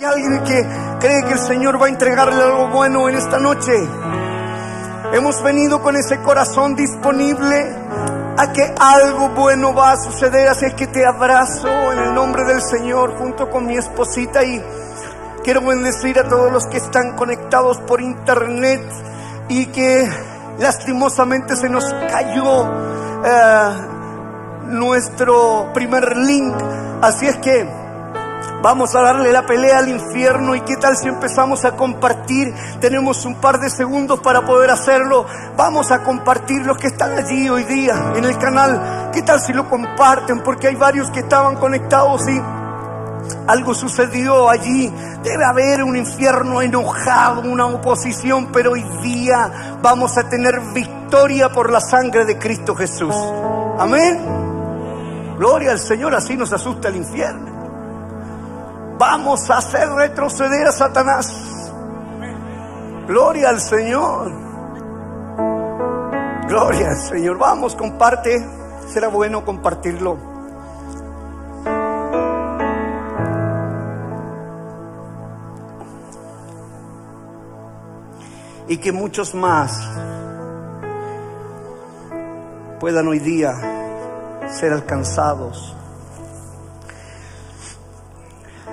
Hay alguien que cree que el Señor va a entregarle algo bueno en esta noche. Hemos venido con ese corazón disponible a que algo bueno va a suceder. Así es que te abrazo en el nombre del Señor junto con mi esposita y quiero bendecir a todos los que están conectados por internet y que lastimosamente se nos cayó eh, nuestro primer link. Así es que Vamos a darle la pelea al infierno y qué tal si empezamos a compartir. Tenemos un par de segundos para poder hacerlo. Vamos a compartir los que están allí hoy día en el canal. ¿Qué tal si lo comparten? Porque hay varios que estaban conectados y algo sucedió allí. Debe haber un infierno enojado, una oposición, pero hoy día vamos a tener victoria por la sangre de Cristo Jesús. Amén. Gloria al Señor, así nos asusta el infierno. Vamos a hacer retroceder a Satanás. Gloria al Señor. Gloria al Señor. Vamos, comparte. Será bueno compartirlo. Y que muchos más puedan hoy día ser alcanzados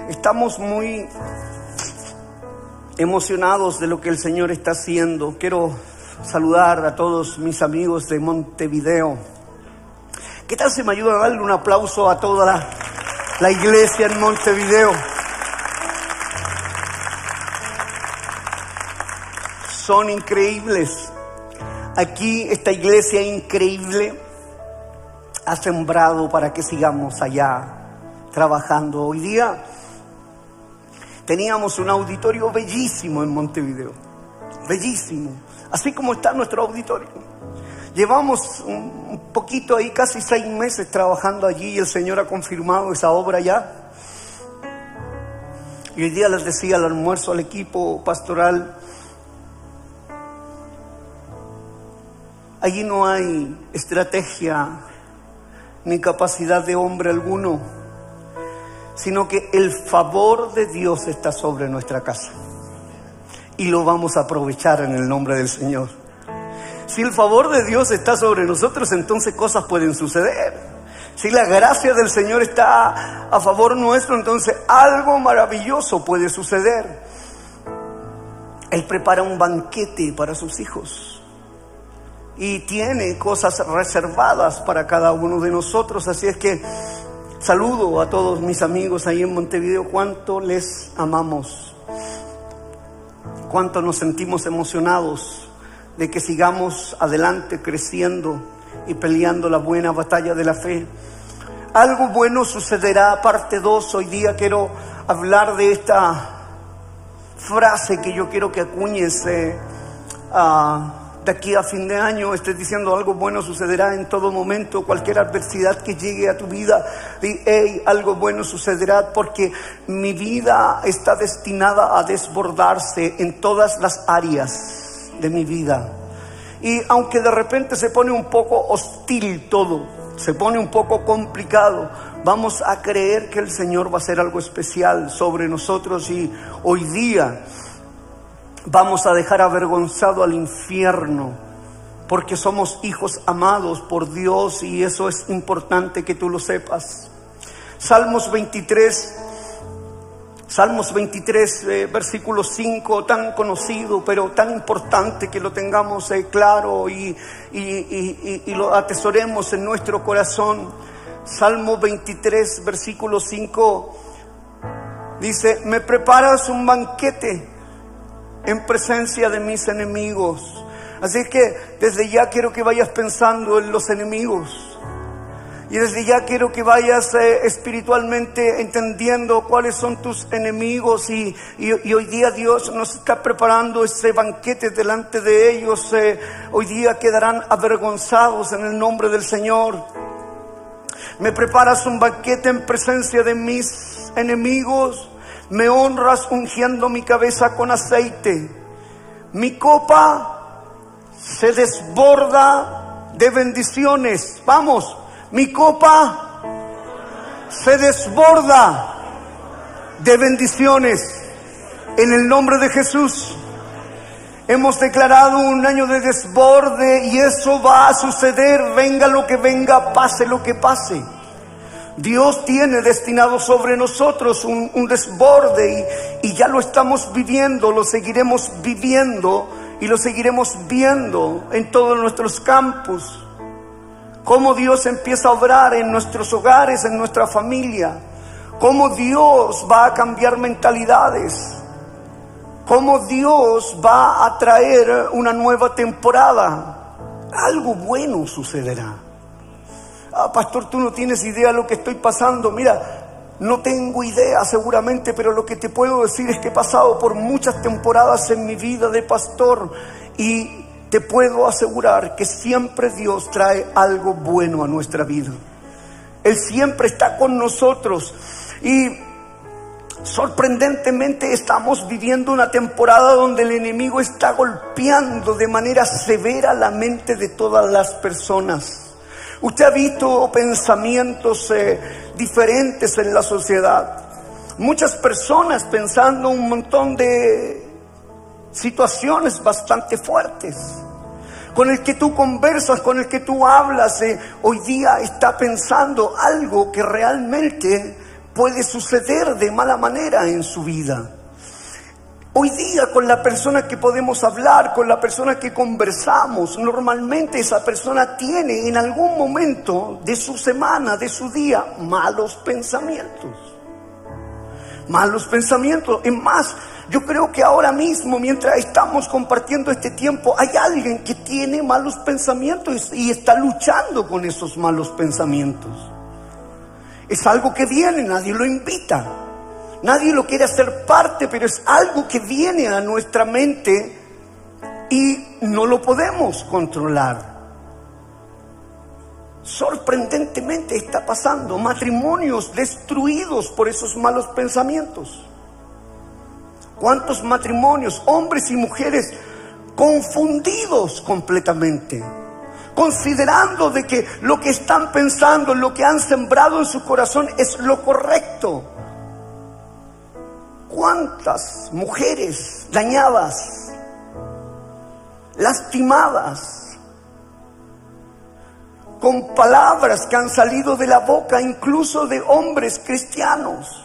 Estamos muy emocionados de lo que el Señor está haciendo. Quiero saludar a todos mis amigos de Montevideo. ¿Qué tal si me ayuda a darle un aplauso a toda la iglesia en Montevideo? Son increíbles. Aquí esta iglesia increíble ha sembrado para que sigamos allá trabajando. Hoy día Teníamos un auditorio bellísimo en Montevideo, bellísimo, así como está nuestro auditorio. Llevamos un poquito ahí, casi seis meses trabajando allí y el Señor ha confirmado esa obra ya. Y hoy día les decía al almuerzo al equipo pastoral, allí no hay estrategia ni capacidad de hombre alguno sino que el favor de Dios está sobre nuestra casa. Y lo vamos a aprovechar en el nombre del Señor. Si el favor de Dios está sobre nosotros, entonces cosas pueden suceder. Si la gracia del Señor está a favor nuestro, entonces algo maravilloso puede suceder. Él prepara un banquete para sus hijos y tiene cosas reservadas para cada uno de nosotros. Así es que Saludo a todos mis amigos ahí en Montevideo, cuánto les amamos, cuánto nos sentimos emocionados de que sigamos adelante creciendo y peleando la buena batalla de la fe. Algo bueno sucederá, parte 2, hoy día quiero hablar de esta frase que yo quiero que acuñes. a aquí a fin de año estés diciendo algo bueno sucederá en todo momento, cualquier adversidad que llegue a tu vida, di, hey, algo bueno sucederá porque mi vida está destinada a desbordarse en todas las áreas de mi vida. Y aunque de repente se pone un poco hostil todo, se pone un poco complicado, vamos a creer que el Señor va a hacer algo especial sobre nosotros y hoy día vamos a dejar avergonzado al infierno porque somos hijos amados por Dios y eso es importante que tú lo sepas. Salmos 23, Salmos 23, eh, versículo 5, tan conocido, pero tan importante que lo tengamos eh, claro y, y, lo atesoremos en nuestro corazón. Salmo 23, versículo 5, dice, me preparas un banquete en presencia de mis enemigos. Así que desde ya quiero que vayas pensando en los enemigos. Y desde ya quiero que vayas eh, espiritualmente entendiendo cuáles son tus enemigos y, hoy día Dios nos está preparando ese banquete delante de ellos. Eh, hoy día quedarán avergonzados en el nombre del Señor. Me preparas un banquete en presencia de mis enemigos me honras ungiendo mi cabeza con aceite. Mi copa se desborda de bendiciones. Vamos, mi copa se desborda de bendiciones. En el nombre de Jesús. Hemos declarado un año de desborde y eso va a suceder, venga lo que venga, pase lo que pase. Dios tiene destinado sobre nosotros un, desborde y, y ya lo estamos viviendo, lo seguiremos viviendo y lo seguiremos viendo en todos nuestros campos. Cómo Dios empieza a obrar en nuestros hogares, en nuestra familia. Cómo Dios va a cambiar mentalidades. Cómo Dios va a traer una nueva temporada. Algo bueno sucederá. Ah, pastor, tú no tienes idea de lo que estoy pasando. Mira, no tengo idea seguramente, pero lo que te puedo decir es que he pasado por muchas temporadas en mi vida de pastor y te puedo asegurar que siempre Dios trae algo bueno a nuestra vida. Él siempre está con nosotros y sorprendentemente estamos viviendo una temporada donde el enemigo está golpeando de manera severa la mente de todas las personas. Usted ha visto pensamientos eh, diferentes en la sociedad. Muchas personas pensando un montón de situaciones bastante fuertes. Con el que tú conversas, con el que tú hablas, eh, hoy día está pensando algo que realmente puede suceder de mala manera en su vida. Hoy día con la persona que podemos hablar, con la persona que conversamos, normalmente esa persona tiene en algún momento de su semana, de su día, malos pensamientos. Malos pensamientos. Es más, yo creo que ahora mismo, mientras estamos compartiendo este tiempo, hay alguien que tiene malos pensamientos y está luchando con esos malos pensamientos. Es algo que viene, nadie lo invita. Nadie lo quiere hacer parte, pero es algo que viene a nuestra mente y no lo podemos controlar. Sorprendentemente está pasando matrimonios destruidos por esos malos pensamientos. ¿Cuántos matrimonios, hombres y mujeres, confundidos completamente? Considerando de que lo que están pensando, lo que han sembrado en su corazón es lo correcto cuántas mujeres dañadas, lastimadas, con palabras que han salido de la boca incluso de hombres cristianos.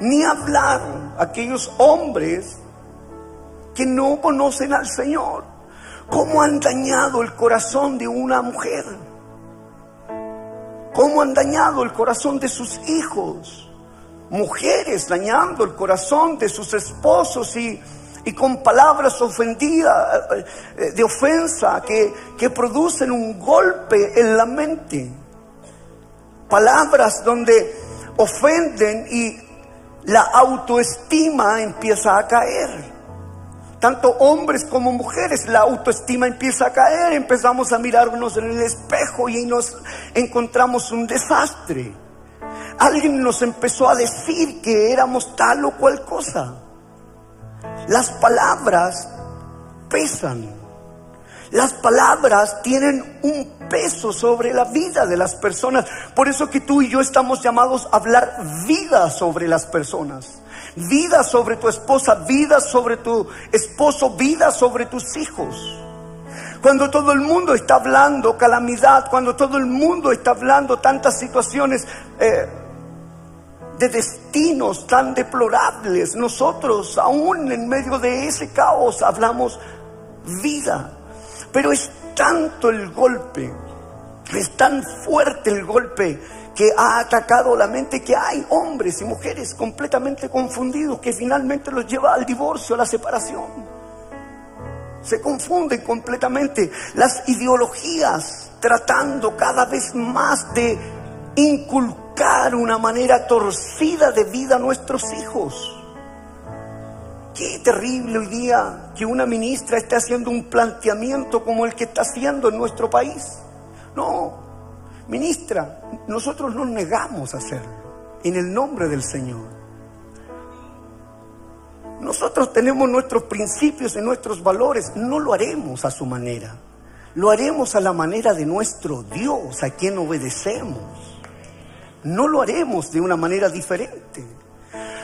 Ni hablar aquellos hombres que no conocen al Señor. ¿Cómo han dañado el corazón de una mujer? ¿Cómo han dañado el corazón de sus hijos? Mujeres dañando el corazón de sus esposos y, con palabras ofendidas, eh, de ofensa, que, que producen un golpe en la mente. Palabras donde ofenden y la autoestima empieza a caer. Tanto hombres como mujeres, la autoestima empieza a caer, empezamos a mirarnos en el espejo y nos encontramos un desastre alguien nos empezó a decir que éramos tal o cual cosa. Las palabras pesan. Las palabras tienen un peso sobre la vida de las personas. Por eso que tú y yo estamos llamados a hablar vida sobre las personas. Vida sobre tu esposa, vida sobre tu esposo, vida sobre tus hijos. Cuando todo el mundo está hablando calamidad, cuando todo el mundo está hablando tantas situaciones eh, de destinos tan deplorables, nosotros aún en medio de ese caos hablamos vida. Pero es tanto el golpe, es tan fuerte el golpe que ha atacado la mente que hay hombres y mujeres completamente confundidos que finalmente los lleva al divorcio, a la separación. Se confunden completamente las ideologías tratando cada vez más de inculcar una manera torcida de vida a nuestros hijos. Qué terrible hoy día que una ministra esté haciendo un planteamiento como el que está haciendo en nuestro país. No, ministra, nosotros nos negamos a hacerlo en el nombre del Señor. Nosotros tenemos nuestros principios y nuestros valores, no lo haremos a su manera, lo haremos a la manera de nuestro Dios, a quien obedecemos no lo haremos de una manera diferente.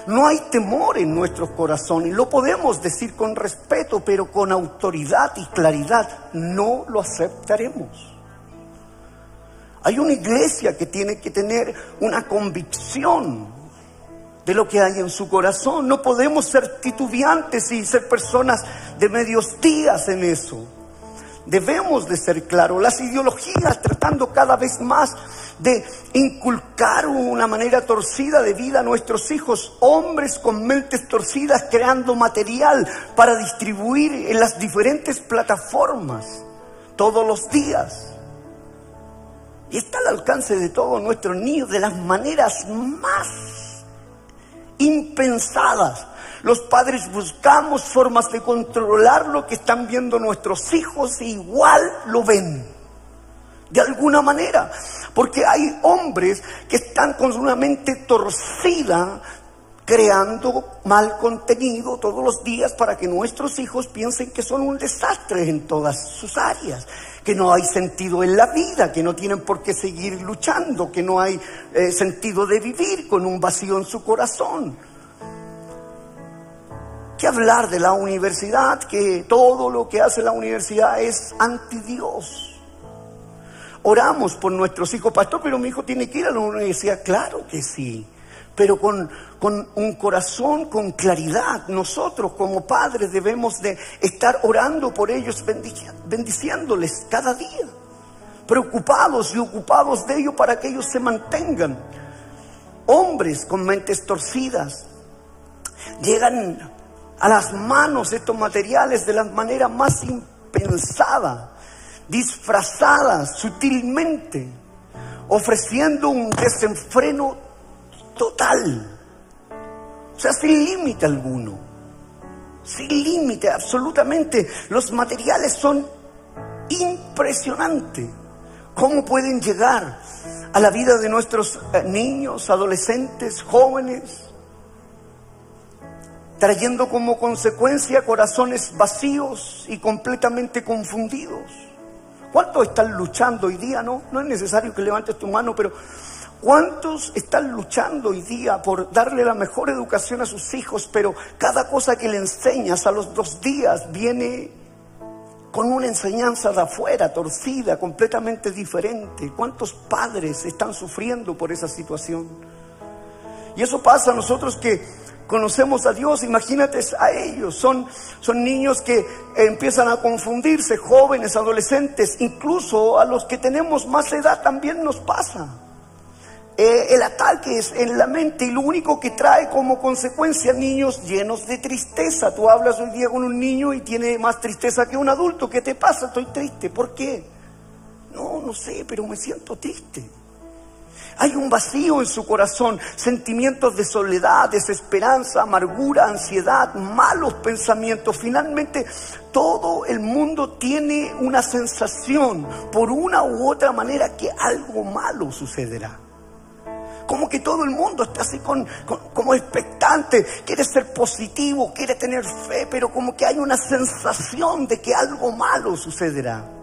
No hay temor en nuestros corazones. Lo podemos decir con respeto, pero con autoridad y claridad. No lo aceptaremos. Hay una iglesia que tiene que tener una convicción de lo que hay en su corazón. No podemos ser titubeantes y ser personas de medios días en eso. Debemos de ser claros. Las ideologías tratando cada vez más de inculcar una manera torcida de vida a nuestros hijos, hombres con mentes torcidas creando material para distribuir en las diferentes plataformas todos los días. Y está al alcance de todos nuestros niños de las maneras más impensadas. Los padres buscamos formas de controlar lo que están viendo nuestros hijos e igual lo ven. De alguna manera. Porque hay hombres que están con una mente torcida creando mal contenido todos los días para que nuestros hijos piensen que son un desastre en todas sus áreas que no hay sentido en la vida, que no tienen por qué seguir luchando, que no hay eh, sentido de vivir con un vacío en su corazón. ¿Qué hablar de la universidad? Que todo lo que hace la universidad es anti Dios. Oramos por nuestros hijos, pastor, pero mi hijo tiene que ir a la universidad. Claro que sí pero con, un corazón con claridad. Nosotros como padres debemos de estar orando por ellos, bendiciéndoles cada día, preocupados y ocupados de ellos para que ellos se mantengan. Hombres con mentes torcidas llegan a las manos estos materiales de la manera más impensada, disfrazadas sutilmente, ofreciendo un desenfreno total. O sea, sin límite alguno. Sin límite, absolutamente. Los materiales son impresionantes. ¿Cómo pueden llegar a la vida de nuestros eh, niños, adolescentes, jóvenes? Trayendo como consecuencia corazones vacíos y completamente confundidos. ¿Cuántos están luchando hoy día? No, no es necesario que levantes tu mano, pero ¿Cuántos están luchando hoy día por darle la mejor educación a sus hijos, pero cada cosa que le enseñas a los dos días viene con una enseñanza de afuera, torcida, completamente diferente? ¿Cuántos padres están sufriendo por esa situación? Y eso pasa a nosotros que conocemos a Dios, imagínate a ellos, son, son niños que empiezan a confundirse, jóvenes, adolescentes, incluso a los que tenemos más edad también nos pasa. Eh, el ataque es en la mente y lo único que trae como consecuencia niños llenos de tristeza. Tú hablas hoy día con un niño y tiene más tristeza que un adulto. ¿Qué te pasa? Estoy triste. ¿Por qué? No, no sé, pero me siento triste. Hay un vacío en su corazón, sentimientos de soledad, desesperanza, amargura, ansiedad, malos pensamientos. Finalmente, todo el mundo tiene una sensación, por una u otra manera, que algo malo sucederá como que todo el mundo está así con, como expectante, quiere ser positivo, quiere tener fe, pero como que hay una sensación de que algo malo sucederá.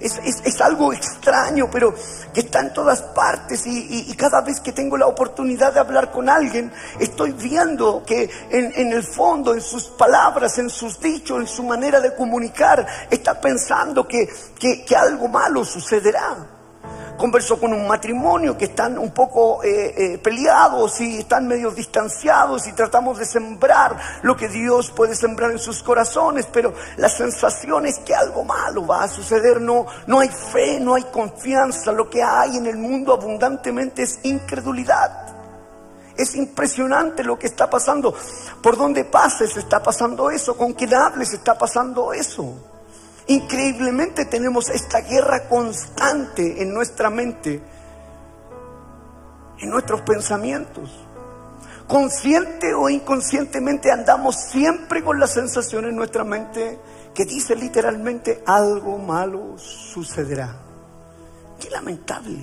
Es, algo extraño, pero que está en todas partes y, cada vez que tengo la oportunidad de hablar con alguien, estoy viendo que en, el fondo, en sus palabras, en sus dichos, en su manera de comunicar, está pensando que, que algo malo sucederá conversó con un matrimonio que están un poco eh, eh, peleados y están medio distanciados y tratamos de sembrar lo que Dios puede sembrar en sus corazones, pero la sensación es que algo malo va a suceder, no, no hay fe, no hay confianza, lo que hay en el mundo abundantemente es incredulidad. Es impresionante lo que está pasando. Por donde pases está pasando eso, con quien hables está pasando eso. Increíblemente tenemos esta guerra constante en nuestra mente, en nuestros pensamientos. Consciente o inconscientemente andamos siempre con la sensación en nuestra mente que dice literalmente algo malo sucederá. Qué lamentable.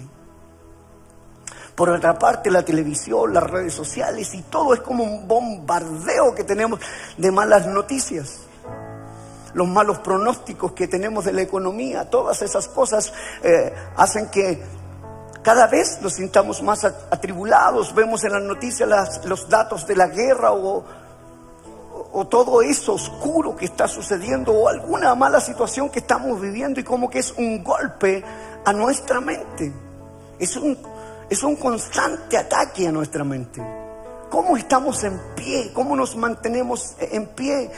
Por otra parte, la televisión, las redes sociales y todo es como un bombardeo que tenemos de malas noticias los malos pronósticos que tenemos de la economía, todas esas cosas eh, hacen que cada vez nos sintamos más atribulados, vemos en las noticias los datos de la guerra o, o todo eso oscuro que está sucediendo o alguna mala situación que estamos viviendo y como que es un golpe a nuestra mente. Es un, es un constante ataque a nuestra mente. ¿Cómo estamos en pie? ¿Cómo nos mantenemos en pie?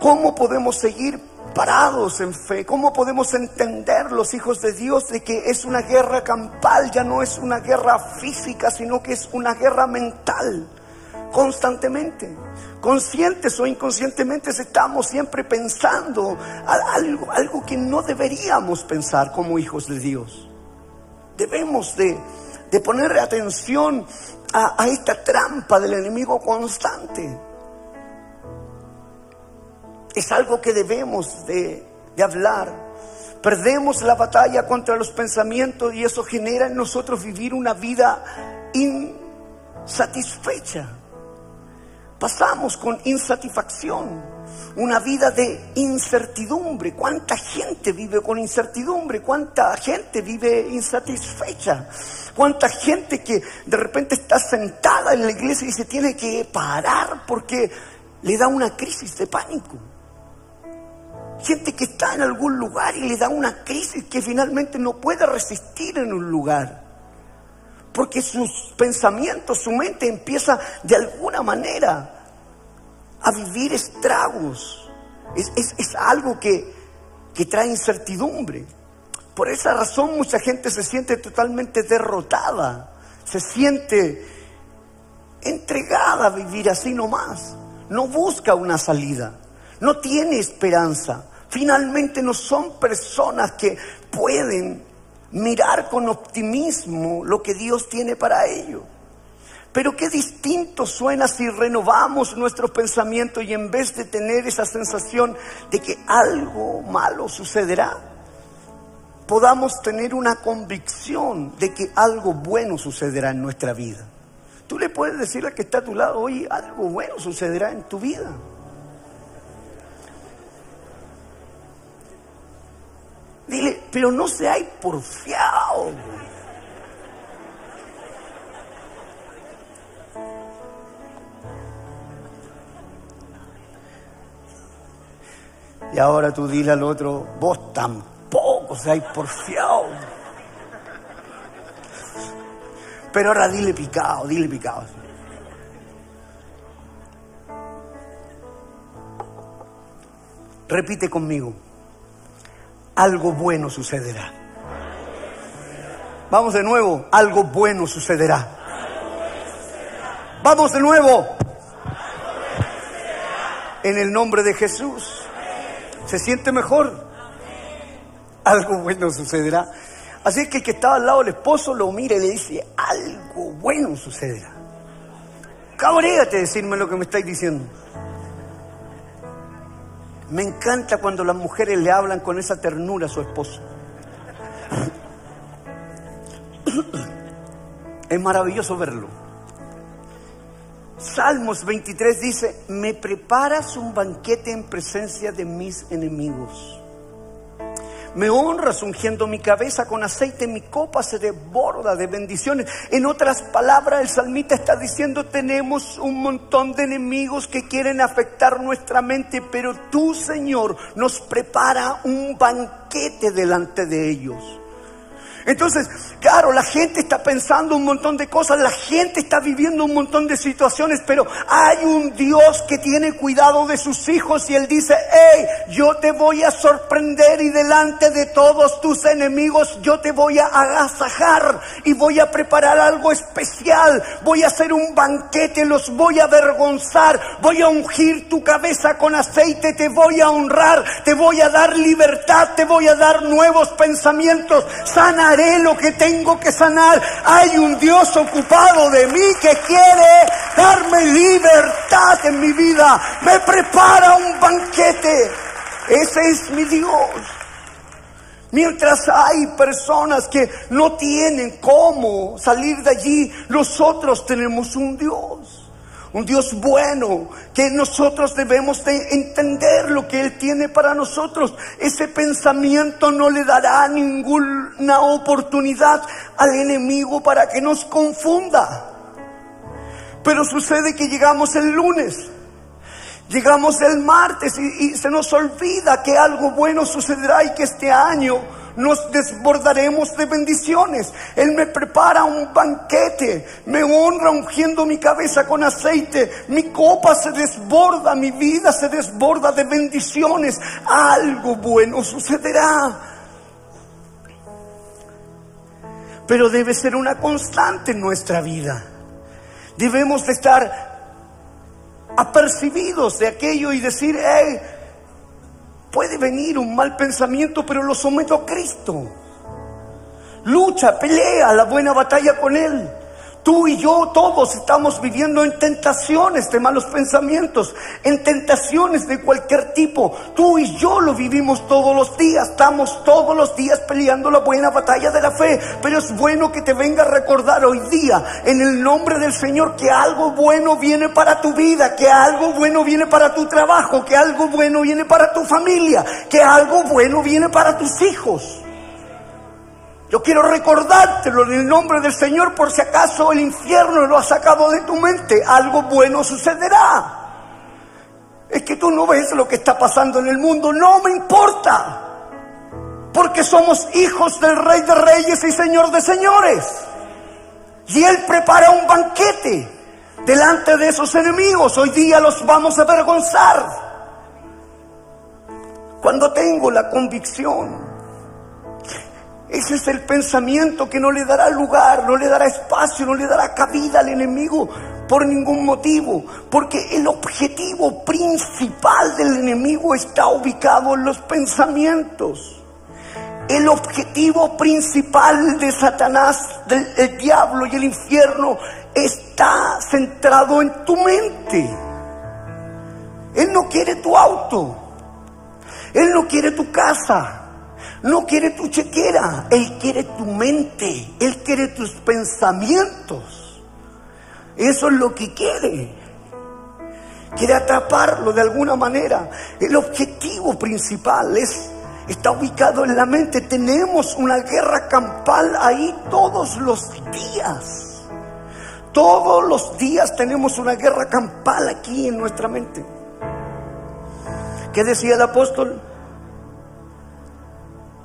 ¿Cómo podemos seguir parados en fe? ¿Cómo podemos entender los hijos de Dios de que es una guerra campal, ya no es una guerra física, sino que es una guerra mental? Constantemente, conscientes o inconscientemente estamos siempre pensando algo, que no deberíamos pensar como hijos de Dios. Debemos de, poner atención a esta trampa del enemigo constante es algo que debemos de, hablar. Perdemos la batalla contra los pensamientos y eso genera en nosotros vivir una vida insatisfecha. Pasamos con insatisfacción, una vida de incertidumbre. ¿Cuánta gente vive con incertidumbre? ¿Cuánta gente vive insatisfecha? ¿Cuánta gente que de repente está sentada en la iglesia y se tiene que parar porque le da una crisis de pánico? Gente que está en algún lugar y le da una crisis que finalmente no puede resistir en un lugar. Porque sus pensamientos, su mente empieza de alguna manera a vivir estragos. Es, algo que, que trae incertidumbre. Por esa razón mucha gente se siente totalmente derrotada, se siente entregada a vivir así nomás. No busca una salida, no tiene esperanza finalmente no son personas que pueden mirar con optimismo lo que Dios tiene para ellos. Pero qué distinto suena si renovamos nuestros pensamientos y en vez de tener esa sensación de que algo malo sucederá, podamos tener una convicción de que algo bueno sucederá en nuestra vida. Tú le puedes decir al que está a tu lado, hoy algo bueno sucederá en tu vida. Dile, pero no se hay porfiado. Y ahora tú dile al otro, vos tampoco se hay porfiado. Pero ahora dile picado, dile picado. Repite conmigo algo bueno sucederá. Vamos de nuevo, algo bueno sucederá. Vamos de nuevo. En el nombre de Jesús. ¿Se siente mejor? Algo bueno sucederá. Así que el que estaba al lado del esposo lo mira y le dice, algo bueno sucederá. Cabréate decirme lo que me estáis diciendo. Me encanta cuando las mujeres le hablan con esa ternura a su esposo. Es maravilloso verlo. Salmos 23 dice, me preparas un banquete en presencia de mis enemigos. Me honras ungiendo mi cabeza con aceite, mi copa se desborda de bendiciones. En otras palabras, el salmista está diciendo, tenemos un montón de enemigos que quieren afectar nuestra mente, pero tú, Señor, nos prepara un banquete delante de ellos. Entonces, claro, la gente está pensando un montón de cosas, la gente está viviendo un montón de situaciones, pero hay un Dios que tiene cuidado de sus hijos y Él dice, hey, yo te voy a sorprender y delante de todos tus enemigos yo te voy a agasajar y voy a preparar algo especial, voy a hacer un banquete, los voy a avergonzar, voy a ungir tu cabeza con aceite, te voy a honrar, te voy a dar libertad, te voy a dar nuevos pensamientos, sana haré lo que tengo que sanar. Hay un Dios ocupado de mí que quiere darme libertad en mi vida. Me prepara un banquete. Ese es mi Dios. Mientras hay personas que no tienen cómo salir de allí, nosotros tenemos un Dios. Un Dios bueno, que nosotros debemos de entender lo que Él tiene para nosotros. Ese pensamiento no le dará ninguna oportunidad al enemigo para que nos confunda. Pero sucede que llegamos el lunes, llegamos el martes y se nos olvida que algo bueno sucederá y que este año nos desbordaremos de bendiciones. Él me prepara un banquete, me honra ungiendo mi cabeza con aceite, mi copa se desborda, mi vida se desborda de bendiciones. Algo bueno sucederá. Pero debe ser una constante en nuestra vida. Debemos de estar apercibidos de aquello y decir, hey, Puede venir un mal pensamiento, pero lo someto a Cristo. Lucha, pelea la buena batalla con Él. Tú y yo todos estamos viviendo en tentaciones de malos pensamientos, en tentaciones de cualquier tipo. Tú y yo lo vivimos todos los días, estamos todos los días peleando la buena batalla de la fe. Pero es bueno que te venga a recordar hoy día, en el nombre del Señor, que algo bueno viene para tu vida, que algo bueno viene para tu trabajo, que algo bueno viene para tu familia, que algo bueno viene para tus hijos. Yo quiero recordártelo en el nombre del Señor por si acaso el infierno lo ha sacado de tu mente. Algo bueno sucederá. Es que tú no ves lo que está pasando en el mundo. No me importa. Porque somos hijos del Rey de Reyes y Señor de Señores. Y Él prepara un banquete delante de esos enemigos. Hoy día los vamos a avergonzar. Cuando tengo la convicción ese es el pensamiento que no le dará lugar, no le dará espacio, no le dará cabida al enemigo por ningún motivo. Porque el objetivo principal del enemigo está ubicado en los pensamientos. El objetivo principal de Satanás, del diablo y el infierno está centrado en tu mente. Él no quiere tu auto. Él no quiere tu casa. No quiere tu chequera, Él quiere tu mente, Él quiere tus pensamientos. Eso es lo que quiere. Quiere atraparlo de alguna manera. El objetivo principal es, está ubicado en la mente. Tenemos una guerra campal ahí todos los días. Todos los días tenemos una guerra campal aquí en nuestra mente. ¿Qué decía el apóstol?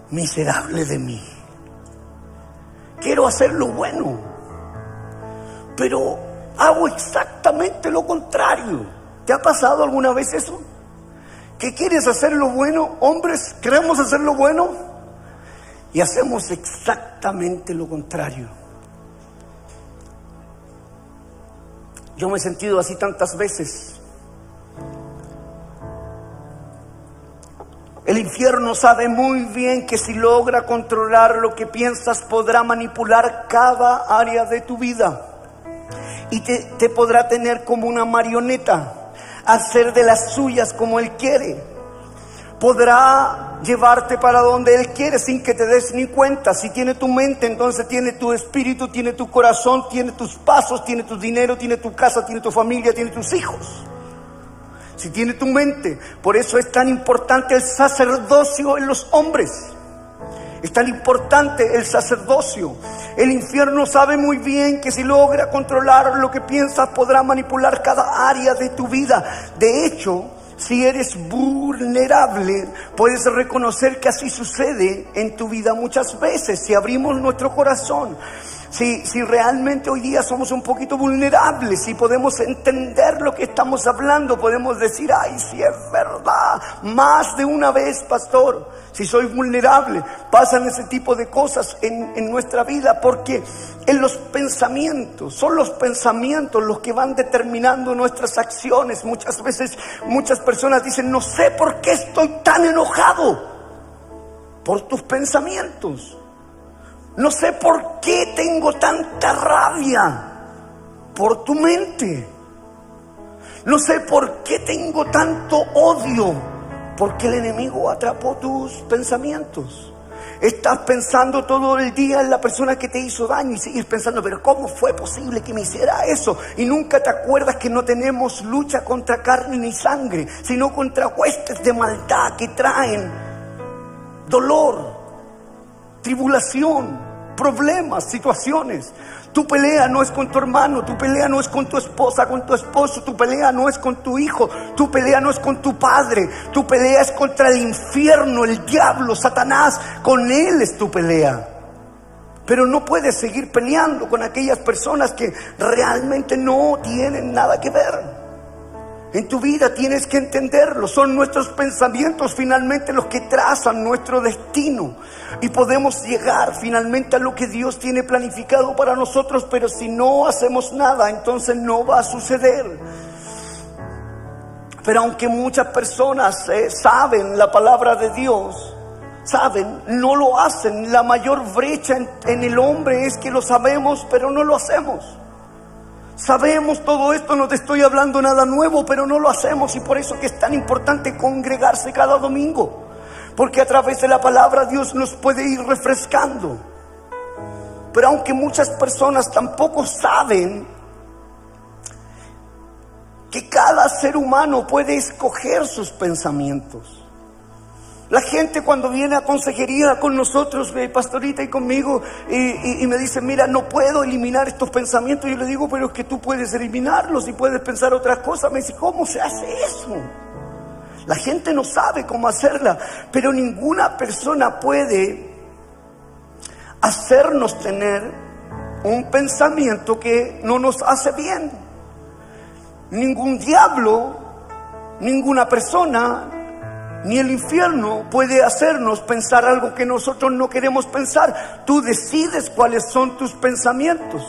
Miserable de mí. Quiero hacer lo bueno, pero hago exactamente lo contrario. ¿Te ha pasado alguna vez eso? ¿Que quieres hacer lo bueno? Hombres, queremos hacer lo bueno y hacemos exactamente lo contrario. Yo me he sentido así tantas veces. El infierno sabe muy bien que si logra controlar lo que piensas podrá manipular cada área de tu vida y te, podrá tener como una marioneta, hacer de las suyas como él quiere. Podrá llevarte para donde él quiere sin que te des ni cuenta. Si tiene tu mente, entonces tiene tu espíritu, tiene tu corazón, tiene tus pasos, tiene tu dinero, tiene tu casa, tiene tu familia, tiene tus hijos si tiene tu mente. Por eso es tan importante el sacerdocio en los hombres. Es tan importante el sacerdocio. El infierno sabe muy bien que si logra controlar lo que piensas podrá manipular cada área de tu vida. De hecho, si eres vulnerable, puedes reconocer que así sucede en tu vida muchas veces. Si abrimos nuestro corazón, si, si realmente hoy día somos un poquito vulnerables, si podemos entender lo que estamos hablando, podemos decir, ay, si es verdad, más de una vez, pastor, si soy vulnerable, pasan ese tipo de cosas en, en nuestra vida, porque en los pensamientos, son los pensamientos los que van determinando nuestras acciones. Muchas veces, muchas personas dicen, no sé por qué estoy tan enojado por tus pensamientos. No sé por qué tengo tanta rabia por tu mente. No sé por qué tengo tanto odio porque el enemigo atrapó tus pensamientos. Estás pensando todo el día en la persona que te hizo daño y sigues pensando, pero ¿cómo fue posible que me hiciera eso? Y nunca te acuerdas que no tenemos lucha contra carne ni sangre, sino contra huestes de maldad que traen dolor, tribulación, problemas, situaciones. Tu pelea no es con tu hermano, tu pelea no es con tu esposa, con tu esposo, tu pelea no es con tu hijo, tu pelea no es con tu padre, tu pelea es contra el infierno, el diablo, Satanás, con él es tu pelea. Pero no puedes seguir peleando con aquellas personas que realmente no tienen nada que ver. En tu vida tienes que entenderlo. Son nuestros pensamientos finalmente los que trazan nuestro destino. Y podemos llegar finalmente a lo que Dios tiene planificado para nosotros, pero si no hacemos nada, entonces no va a suceder. Pero aunque muchas personas eh, saben la palabra de Dios, saben, no lo hacen. La mayor brecha en el hombre es que lo sabemos, pero no lo hacemos. Sabemos todo esto, no te estoy hablando nada nuevo, pero no lo hacemos y por eso que es tan importante congregarse cada domingo. Porque a través de la palabra Dios nos puede ir refrescando. Pero aunque muchas personas tampoco saben que cada ser humano puede escoger sus pensamientos. La gente cuando viene a consejería con nosotros, pastorita y conmigo, y, me dice, mira, no puedo eliminar estos pensamientos. Yo le digo, pero es que tú puedes eliminarlos y puedes pensar otras cosas. Me dice, ¿cómo se hace eso? La gente no sabe cómo hacerla, pero ninguna persona puede hacernos tener un pensamiento que no nos hace bien. Ningún diablo, ninguna persona, ni el infierno puede hacernos pensar algo que nosotros no queremos pensar. Tú decides cuáles son tus pensamientos.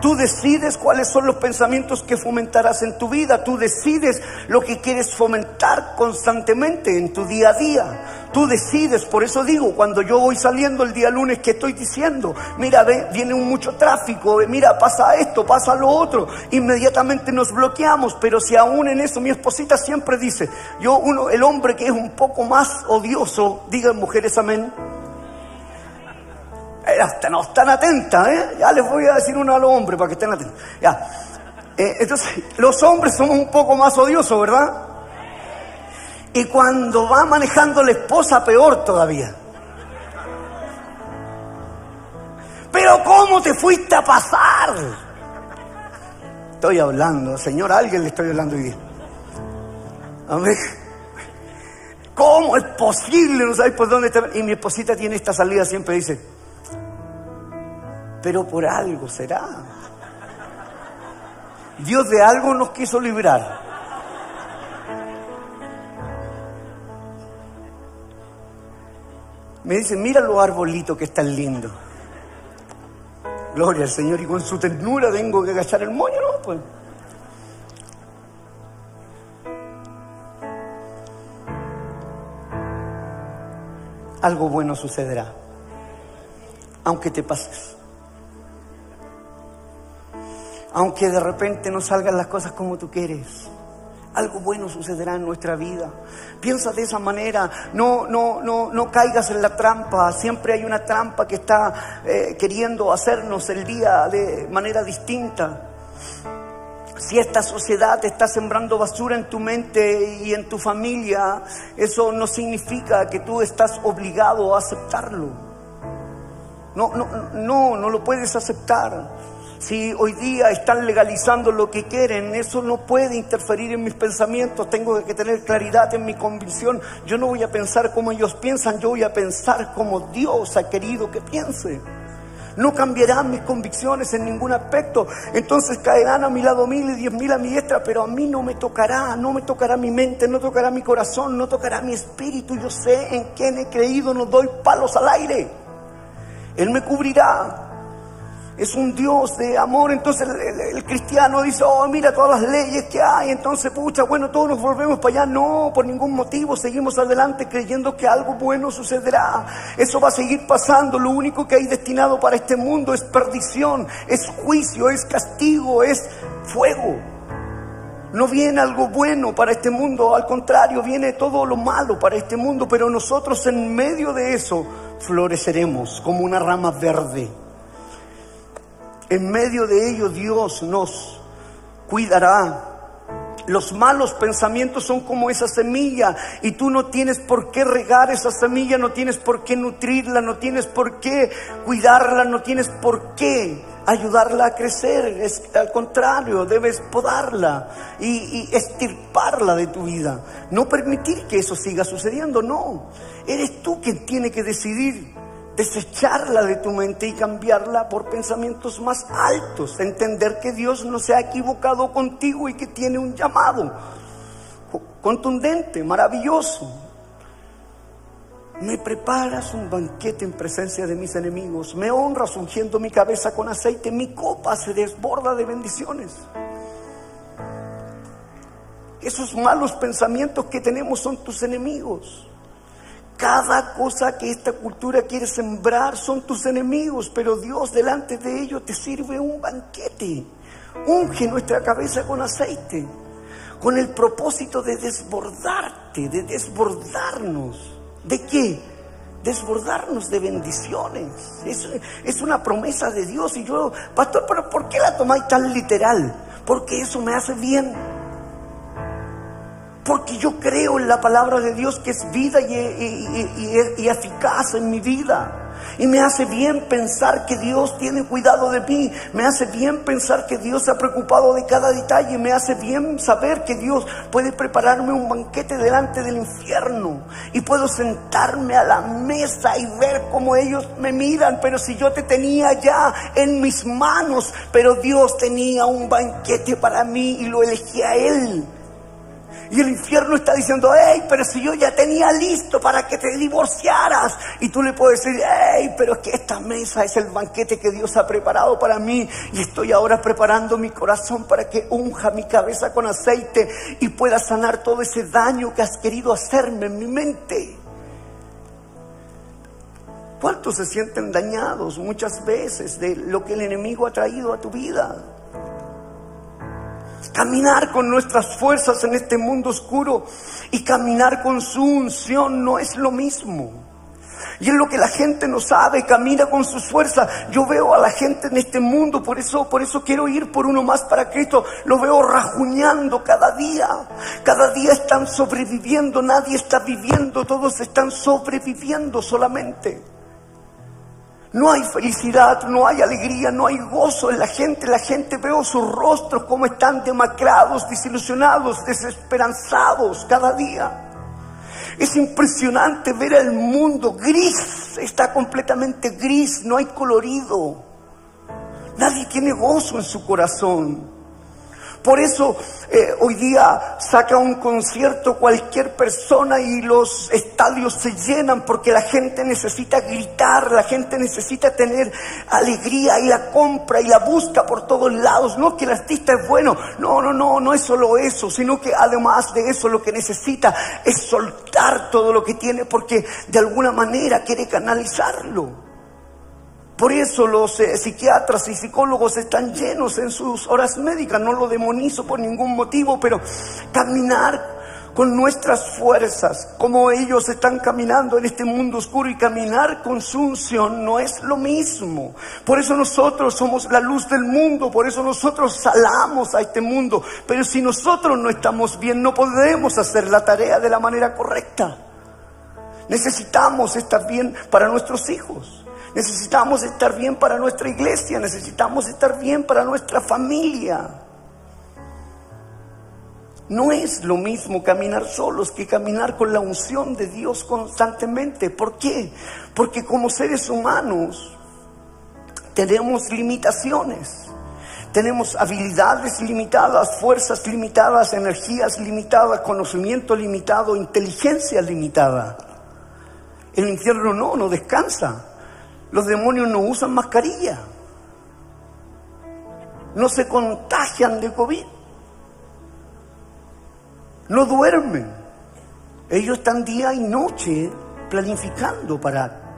Tú decides cuáles son los pensamientos que fomentarás en tu vida. Tú decides lo que quieres fomentar constantemente en tu día a día. Tú decides, por eso digo, cuando yo voy saliendo el día lunes, ¿qué estoy diciendo? Mira, ve, viene mucho tráfico, mira, pasa esto, pasa lo otro. Inmediatamente nos bloqueamos, pero si aún en eso mi esposita siempre dice, yo uno, el hombre que es un poco más odioso, digan mujeres amén no están atentas, ¿eh? Ya les voy a decir uno a los hombres para que estén atentos. Ya. Eh, entonces, los hombres somos un poco más odiosos, ¿verdad? Y cuando va manejando la esposa, peor todavía. Pero ¿cómo te fuiste a pasar? Estoy hablando, Señor, a alguien le estoy hablando hoy día. Amén. ¿Cómo es posible? No sabéis por dónde está. Y mi esposita tiene esta salida, siempre dice, pero por algo será. Dios de algo nos quiso librar. Me dice, mira los arbolitos que están lindos. Gloria al Señor y con su ternura tengo que agachar el moño, ¿no? Pues. Algo bueno sucederá, aunque te pases aunque de repente no salgan las cosas como tú quieres. Algo bueno sucederá en nuestra vida. Piensa de esa manera, no, no, no, no caigas en la trampa. Siempre hay una trampa que está eh, queriendo hacernos el día de manera distinta. Si esta sociedad está sembrando basura en tu mente y en tu familia, eso no significa que tú estás obligado a aceptarlo. No, no, no, no lo puedes aceptar. Si hoy día están legalizando lo que quieren, eso no puede interferir en mis pensamientos. Tengo que tener claridad en mi convicción. Yo no voy a pensar como ellos piensan, yo voy a pensar como Dios ha querido que piense. No cambiarán mis convicciones en ningún aspecto. Entonces caerán a mi lado mil y diez mil a mi diestra, pero a mí no me tocará, no me tocará mi mente, no tocará mi corazón, no tocará mi espíritu. Yo sé en quién he creído, no doy palos al aire. Él me cubrirá es un Dios de amor. Entonces el, cristiano dice, oh, mira todas las leyes que hay. Entonces, pucha, bueno, todos nos volvemos para allá. No, por ningún motivo. Seguimos adelante creyendo que algo bueno sucederá. Eso va a seguir pasando. Lo único que hay destinado para este mundo es perdición, es juicio, es castigo, es fuego. No viene algo bueno para este mundo, al contrario, viene todo lo malo para este mundo, pero nosotros en medio de eso floreceremos como una rama verde. En medio de ello Dios nos cuidará. Los malos pensamientos son como esa semilla y tú no tienes por qué regar esa semilla, no tienes por qué nutrirla, no tienes por qué cuidarla, no tienes por qué ayudarla a crecer. Es, al contrario, debes podarla y, y estirparla de tu vida. No permitir que eso siga sucediendo, no. Eres tú quien tiene que decidir desecharla de tu mente y cambiarla por pensamientos más altos, entender que Dios no se ha equivocado contigo y que tiene un llamado contundente, maravilloso. Me preparas un banquete en presencia de mis enemigos, me honras ungiendo mi cabeza con aceite, mi copa se desborda de bendiciones. Esos malos pensamientos que tenemos son tus enemigos. Cada cosa que esta cultura quiere sembrar son tus enemigos, pero Dios delante de ellos te sirve un banquete. Unge nuestra cabeza con aceite, con el propósito de desbordarte, de desbordarnos. ¿De qué? Desbordarnos de bendiciones. Es, es una promesa de Dios. Y yo, pastor, pero ¿por qué la tomáis tan literal? Porque eso me hace bien porque yo creo en la palabra de Dios que es vida y, eficaz en mi vida. Y me hace bien pensar que Dios tiene cuidado de mí. Me hace bien pensar que Dios se ha preocupado de cada detalle. Me hace bien saber que Dios puede prepararme un banquete delante del infierno. Y puedo sentarme a la mesa y ver cómo ellos me miran. Pero si yo te tenía ya en mis manos, pero Dios tenía un banquete para mí y lo elegí a Él. Y el infierno está diciendo, hey, pero si yo ya tenía listo para que te divorciaras. Y tú le puedes decir, hey, pero es que esta mesa es el banquete que Dios ha preparado para mí. Y estoy ahora preparando mi corazón para que unja mi cabeza con aceite y pueda sanar todo ese daño que has querido hacerme en mi mente. ¿Cuántos se sienten dañados muchas veces de lo que el enemigo ha traído a tu vida? Caminar con nuestras fuerzas en este mundo oscuro y caminar con su unción no es lo mismo. Y es lo que la gente no sabe, camina con sus fuerzas. Yo veo a la gente en este mundo, por eso, por eso quiero ir por uno más para Cristo. Lo veo rajuñando cada día. Cada día están sobreviviendo, nadie está viviendo, todos están sobreviviendo solamente. No hay felicidad, no hay alegría, no hay gozo en la gente. La gente veo sus rostros como están demacrados, desilusionados, desesperanzados cada día. Es impresionante ver el mundo gris, está completamente gris, no hay colorido. Nadie tiene gozo en su corazón. Por eso eh, hoy día saca un concierto cualquier persona y los estadios se llenan porque la gente necesita gritar, la gente necesita tener alegría y la compra y la busca por todos lados. No que el artista es bueno, no, no, no, no es solo eso, sino que además de eso lo que necesita es soltar todo lo que tiene porque de alguna manera quiere canalizarlo. Por eso los eh, psiquiatras y psicólogos están llenos en sus horas médicas. No lo demonizo por ningún motivo, pero caminar con nuestras fuerzas, como ellos están caminando en este mundo oscuro y caminar con su no es lo mismo. Por eso nosotros somos la luz del mundo, por eso nosotros salamos a este mundo. Pero si nosotros no estamos bien, no podemos hacer la tarea de la manera correcta. Necesitamos estar bien para nuestros hijos. Necesitamos estar bien para nuestra iglesia, necesitamos estar bien para nuestra familia. No es lo mismo caminar solos que caminar con la unción de Dios constantemente. ¿Por qué? Porque como seres humanos tenemos limitaciones. Tenemos habilidades limitadas, fuerzas limitadas, energías limitadas, conocimiento limitado, inteligencia limitada. El infierno no, no descansa. Los demonios no usan mascarilla. No se contagian de COVID. No duermen. Ellos están día y noche planificando para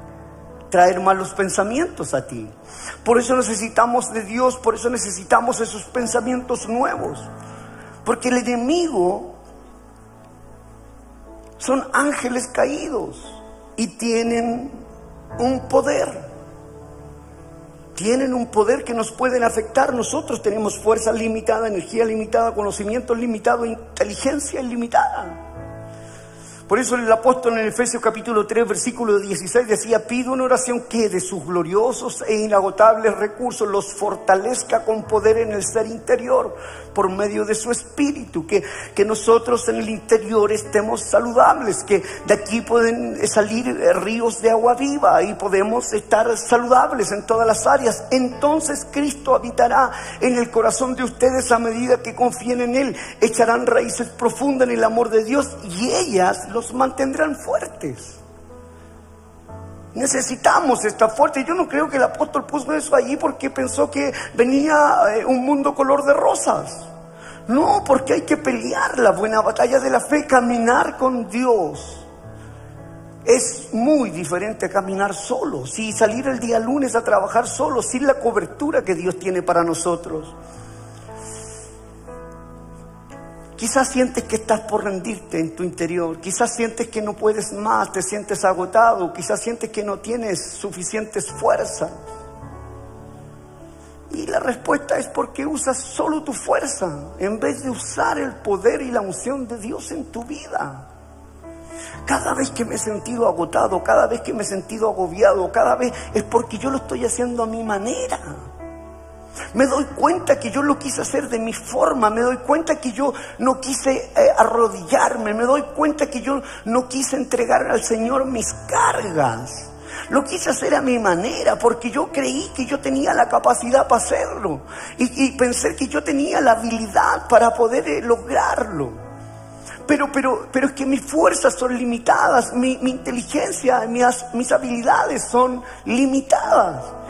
traer malos pensamientos a ti. Por eso necesitamos de Dios, por eso necesitamos esos pensamientos nuevos. Porque el enemigo son ángeles caídos y tienen un poder. Tienen un poder que nos pueden afectar. Nosotros tenemos fuerza limitada, energía limitada, conocimiento limitado, inteligencia ilimitada. Por eso el apóstol en Efesios capítulo 3, versículo 16 decía, pido una oración que de sus gloriosos e inagotables recursos los fortalezca con poder en el ser interior por medio de su espíritu, que, que nosotros en el interior estemos saludables, que de aquí pueden salir ríos de agua viva y podemos estar saludables en todas las áreas. Entonces Cristo habitará en el corazón de ustedes a medida que confíen en Él, echarán raíces profundas en el amor de Dios y ellas los mantendrán fuertes. Necesitamos esta fuerte. Yo no creo que el apóstol puso eso allí porque pensó que venía eh, un mundo color de rosas. No, porque hay que pelear la buena batalla de la fe, caminar con Dios. Es muy diferente caminar solo, si salir el día lunes a trabajar solo, sin la cobertura que Dios tiene para nosotros. Quizás sientes que estás por rendirte en tu interior, quizás sientes que no puedes más, te sientes agotado, quizás sientes que no tienes suficientes fuerzas. Y la respuesta es porque usas solo tu fuerza en vez de usar el poder y la unción de Dios en tu vida. Cada vez que me he sentido agotado, cada vez que me he sentido agobiado, cada vez es porque yo lo estoy haciendo a mi manera. Me doy cuenta que yo lo quise hacer de mi forma, me doy cuenta que yo no quise eh, arrodillarme, me doy cuenta que yo no quise entregar al Señor mis cargas. Lo quise hacer a mi manera porque yo creí que yo tenía la capacidad para hacerlo y, pensé que yo tenía la habilidad para poder eh, lograrlo. Pero, pero, pero es que mis fuerzas son limitadas, mi, inteligencia, mis, mis habilidades son limitadas.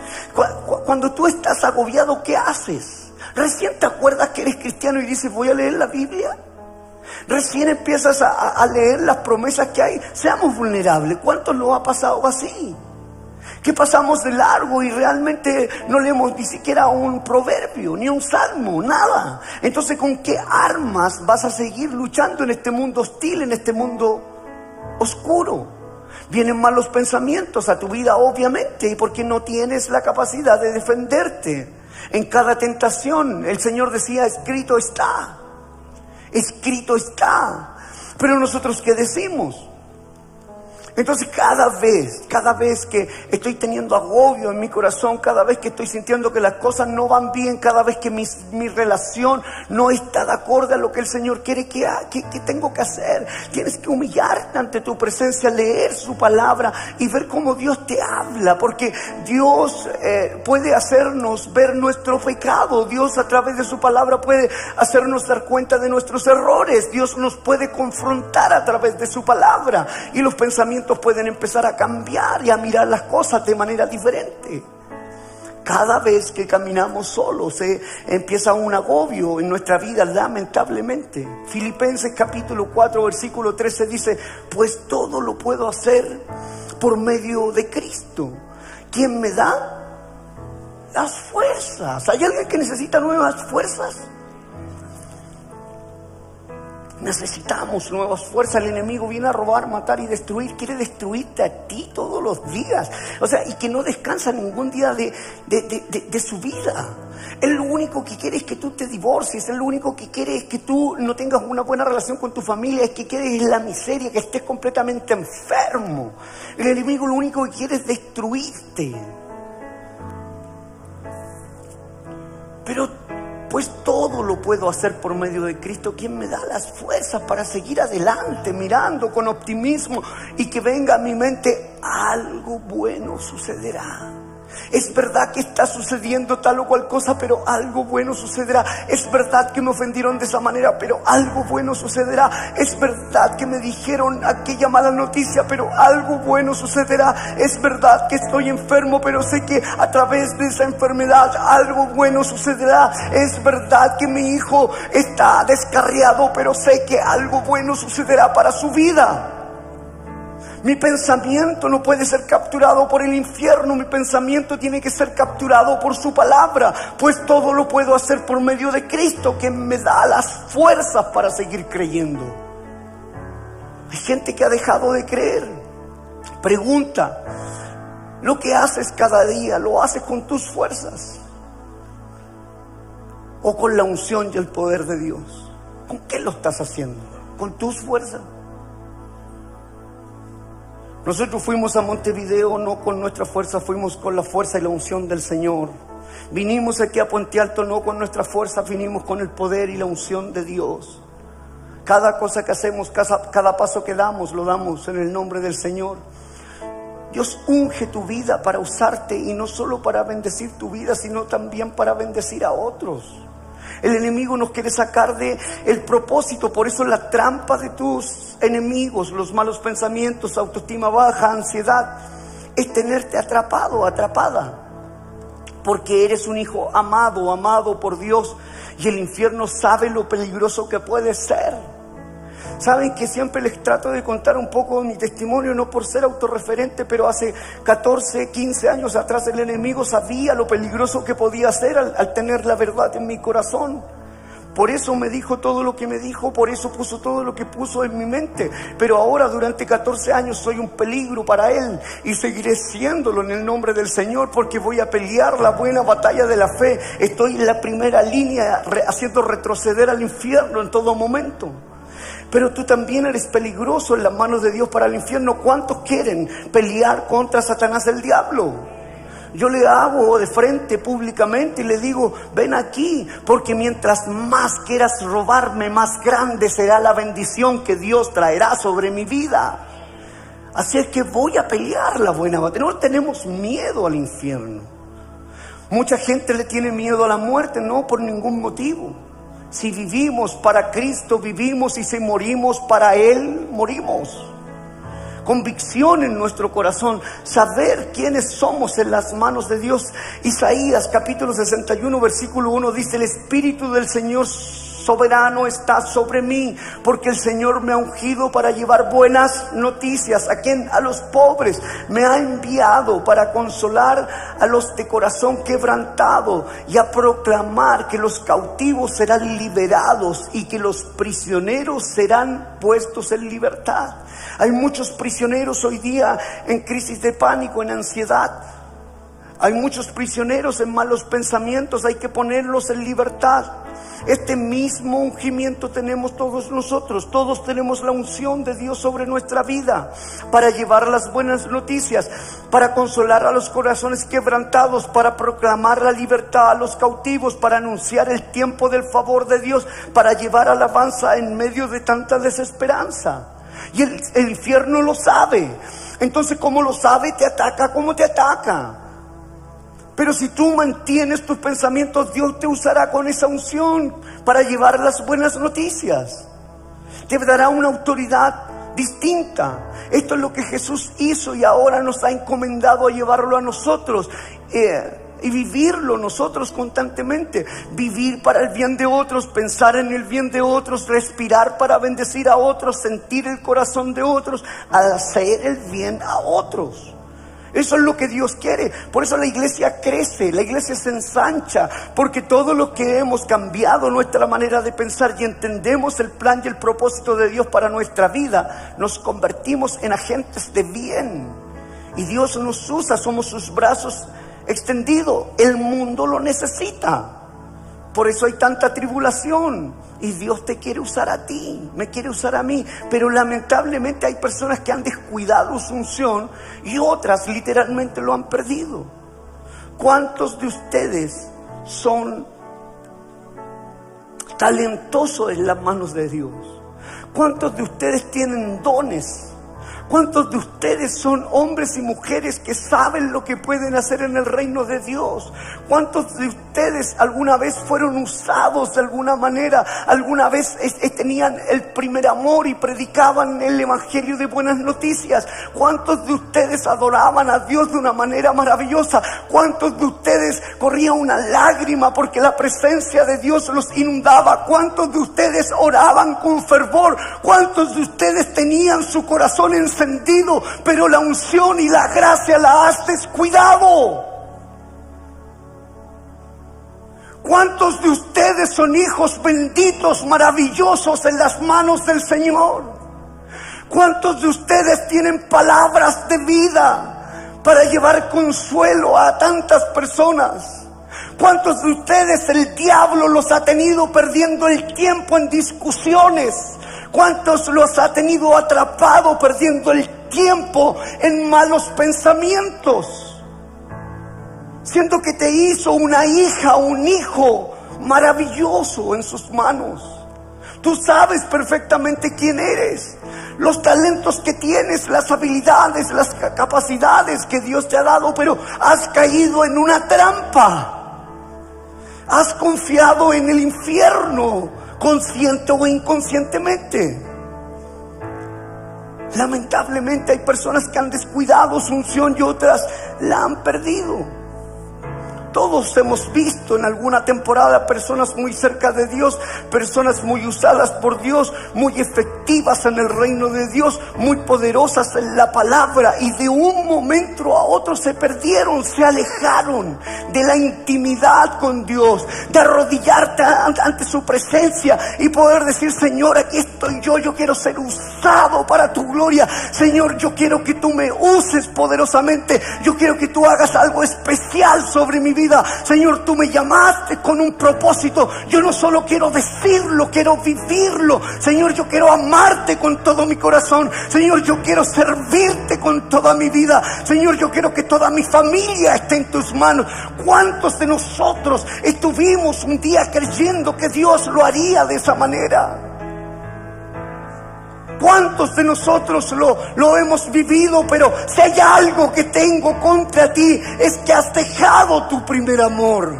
Cuando tú estás agobiado, ¿qué haces? Recién te acuerdas que eres cristiano y dices, voy a leer la Biblia. Recién empiezas a, leer las promesas que hay. Seamos vulnerables. ¿Cuántos lo ha pasado así? Que pasamos de largo y realmente no leemos ni siquiera un proverbio, ni un salmo, nada. Entonces, ¿con qué armas vas a seguir luchando en este mundo hostil, en este mundo oscuro? Vienen malos pensamientos a tu vida, obviamente, y porque no tienes la capacidad de defenderte. En cada tentación, el Señor decía, escrito está, escrito está. Pero nosotros, ¿qué decimos? Entonces cada vez, cada vez que estoy teniendo agobio en mi corazón, cada vez que estoy sintiendo que las cosas no van bien, cada vez que mi, relación no está de acuerdo a lo que el Señor quiere que, que, tengo que hacer, tienes que humillarte ante tu presencia, leer su palabra y ver cómo Dios te habla, porque Dios eh, puede hacernos ver nuestro pecado, Dios a través de su palabra puede hacernos dar cuenta de nuestros errores, Dios nos puede confrontar a través de su palabra y los pensamientos pueden empezar a cambiar y a mirar las cosas de manera diferente. Cada vez que caminamos solos se empieza un agobio en nuestra vida, lamentablemente. Filipenses capítulo 4, versículo 13 dice, pues todo lo puedo hacer por medio de Cristo, quien me da las fuerzas. ¿Hay alguien que necesita nuevas fuerzas? Necesitamos nuevas fuerzas. El enemigo viene a robar, matar y destruir. Quiere destruirte a ti todos los días. O sea, y que no descansa ningún día de, de, su vida. Él lo único que quiere es que tú te divorcies. Él lo único que quiere es que tú no tengas una buena relación con tu familia. Es que quedes la miseria, que estés completamente enfermo. El enemigo lo único que quiere es destruirte. Pero pues todo lo puedo hacer por medio de Cristo, quien me da las fuerzas para seguir adelante, mirando con optimismo y que venga a mi mente, algo bueno sucederá. Es verdad que está sucediendo tal o cual cosa, pero algo bueno sucederá. Es verdad que me ofendieron de esa manera, pero algo bueno sucederá. Es verdad que me dijeron aquella mala noticia, pero algo bueno sucederá. Es verdad que estoy enfermo, pero sé que a través de esa enfermedad algo bueno sucederá. Es verdad que mi hijo está descarriado, pero sé que algo bueno sucederá para su vida. Mi pensamiento no puede ser capturado por el infierno, mi pensamiento tiene que ser capturado por su palabra, pues todo lo puedo hacer por medio de Cristo que me da las fuerzas para seguir creyendo. Hay gente que ha dejado de creer. Pregunta, Lo que haces cada día, lo haces con tus fuerzas o con la unción y el poder de Dios. ¿Con qué lo estás haciendo? ¿Con tus fuerzas? Nosotros fuimos a Montevideo no con nuestra fuerza, fuimos con la fuerza y la unción del Señor. Vinimos aquí a Puente Alto no con nuestra fuerza, vinimos con el poder y la unción de Dios. Cada cosa que hacemos, cada, cada paso que damos, lo damos en el nombre del Señor. Dios unge tu vida para usarte y no solo para bendecir tu vida, sino también para bendecir a otros. El enemigo nos quiere sacar de el propósito, por eso la trampa de tus enemigos, los malos pensamientos, autoestima baja, ansiedad, es tenerte atrapado, atrapada. Porque eres un hijo amado, amado por Dios y el infierno sabe lo peligroso que puede ser. Saben que siempre les trato de contar un poco mi testimonio, no por ser autorreferente, pero hace 14, 15 años atrás el enemigo sabía lo peligroso que podía ser al, tener la verdad en mi corazón. Por eso me dijo todo lo que me dijo, por eso puso todo lo que puso en mi mente. Pero ahora durante 14 años soy un peligro para Él y seguiré siéndolo en el nombre del Señor porque voy a pelear la buena batalla de la fe. Estoy en la primera línea haciendo retroceder al infierno en todo momento. Pero tú también eres peligroso en las manos de Dios para el infierno. ¿Cuántos quieren pelear contra Satanás el diablo? Yo le hago de frente públicamente y le digo, ven aquí, porque mientras más quieras robarme, más grande será la bendición que Dios traerá sobre mi vida. Así es que voy a pelear la buena batalla. No tenemos miedo al infierno. Mucha gente le tiene miedo a la muerte, no por ningún motivo. Si vivimos para Cristo, vivimos y si morimos para Él, morimos. Convicción en nuestro corazón, saber quiénes somos en las manos de Dios. Isaías capítulo 61, versículo 1 dice, el Espíritu del Señor soberano está sobre mí, porque el Señor me ha ungido para llevar buenas noticias. ¿A quien A los pobres. Me ha enviado para consolar a los de corazón quebrantado y a proclamar que los cautivos serán liberados y que los prisioneros serán puestos en libertad. Hay muchos prisioneros hoy día en crisis de pánico, en ansiedad. Hay muchos prisioneros en malos pensamientos, hay que ponerlos en libertad. Este mismo ungimiento tenemos todos nosotros. Todos tenemos la unción de Dios sobre nuestra vida para llevar las buenas noticias, para consolar a los corazones quebrantados, para proclamar la libertad a los cautivos, para anunciar el tiempo del favor de Dios, para llevar alabanza en medio de tanta desesperanza. Y el, infierno lo sabe. Entonces, ¿cómo lo sabe? Te ataca, ¿cómo te ataca? Pero si tú mantienes tus pensamientos, Dios te usará con esa unción para llevar las buenas noticias. Te dará una autoridad distinta. Esto es lo que Jesús hizo y ahora nos ha encomendado a llevarlo a nosotros. Eh, y vivirlo nosotros constantemente. Vivir para el bien de otros, pensar en el bien de otros, respirar para bendecir a otros, sentir el corazón de otros, hacer el bien a otros. Eso es lo que Dios quiere. Por eso la iglesia crece, la iglesia se ensancha, porque todo lo que hemos cambiado nuestra manera de pensar y entendemos el plan y el propósito de Dios para nuestra vida, nos convertimos en agentes de bien. Y Dios nos usa, somos sus brazos extendidos. El mundo lo necesita. Por eso hay tanta tribulación. Y Dios te quiere usar a ti, me quiere usar a mí. Pero lamentablemente hay personas que han descuidado su unción y otras literalmente lo han perdido. ¿Cuántos de ustedes son talentosos en las manos de Dios? ¿Cuántos de ustedes tienen dones? ¿Cuántos de ustedes son hombres y mujeres que saben lo que pueden hacer en el reino de Dios? ¿Cuántos de ustedes alguna vez fueron usados de alguna manera? ¿Alguna vez tenían el primer amor y predicaban el Evangelio de buenas noticias? ¿Cuántos de ustedes adoraban a Dios de una manera maravillosa? ¿Cuántos de ustedes corrían una lágrima porque la presencia de Dios los inundaba? ¿Cuántos de ustedes oraban con fervor? ¿Cuántos de ustedes tenían su corazón pero la unción y la gracia la has descuidado. ¿Cuántos de ustedes son hijos benditos, maravillosos en las manos del Señor? ¿Cuántos de ustedes tienen palabras de vida? para llevar consuelo a tantas personas. ¿Cuántos de ustedes el diablo los ha tenido perdiendo el tiempo en discusiones? ¿Cuántos los ha tenido atrapado perdiendo el tiempo en malos pensamientos? Siendo que te hizo una hija, un hijo maravilloso en sus manos. Tú sabes perfectamente quién eres, los talentos que tienes, las habilidades, las capacidades que Dios te ha dado, pero has caído en una trampa. Has confiado en el infierno, consciente o inconscientemente. Lamentablemente hay personas que han descuidado su unción y otras la han perdido. Todos hemos visto en alguna temporada personas muy cerca de Dios, personas muy usadas por Dios, muy efectivas en el reino de Dios, muy poderosas en la palabra y de un momento a otro se perdieron, se alejaron de la intimidad con Dios, de arrodillarte ante su presencia y poder decir, Señor, aquí estoy yo, yo quiero ser usado para tu gloria. Señor, yo quiero que tú me uses poderosamente, yo quiero que tú hagas algo especial sobre mi vida Señor, tú me llamaste con un propósito. Yo no solo quiero decirlo, quiero vivirlo. Señor, yo quiero amarte con todo mi corazón. Señor, yo quiero servirte con toda mi vida. Señor, yo quiero que toda mi familia esté en tus manos. ¿Cuántos de nosotros estuvimos un día creyendo que Dios lo haría de esa manera? ¿Cuántos de nosotros lo, lo hemos vivido? Pero si hay algo que tengo contra ti, es que has dejado tu primer amor.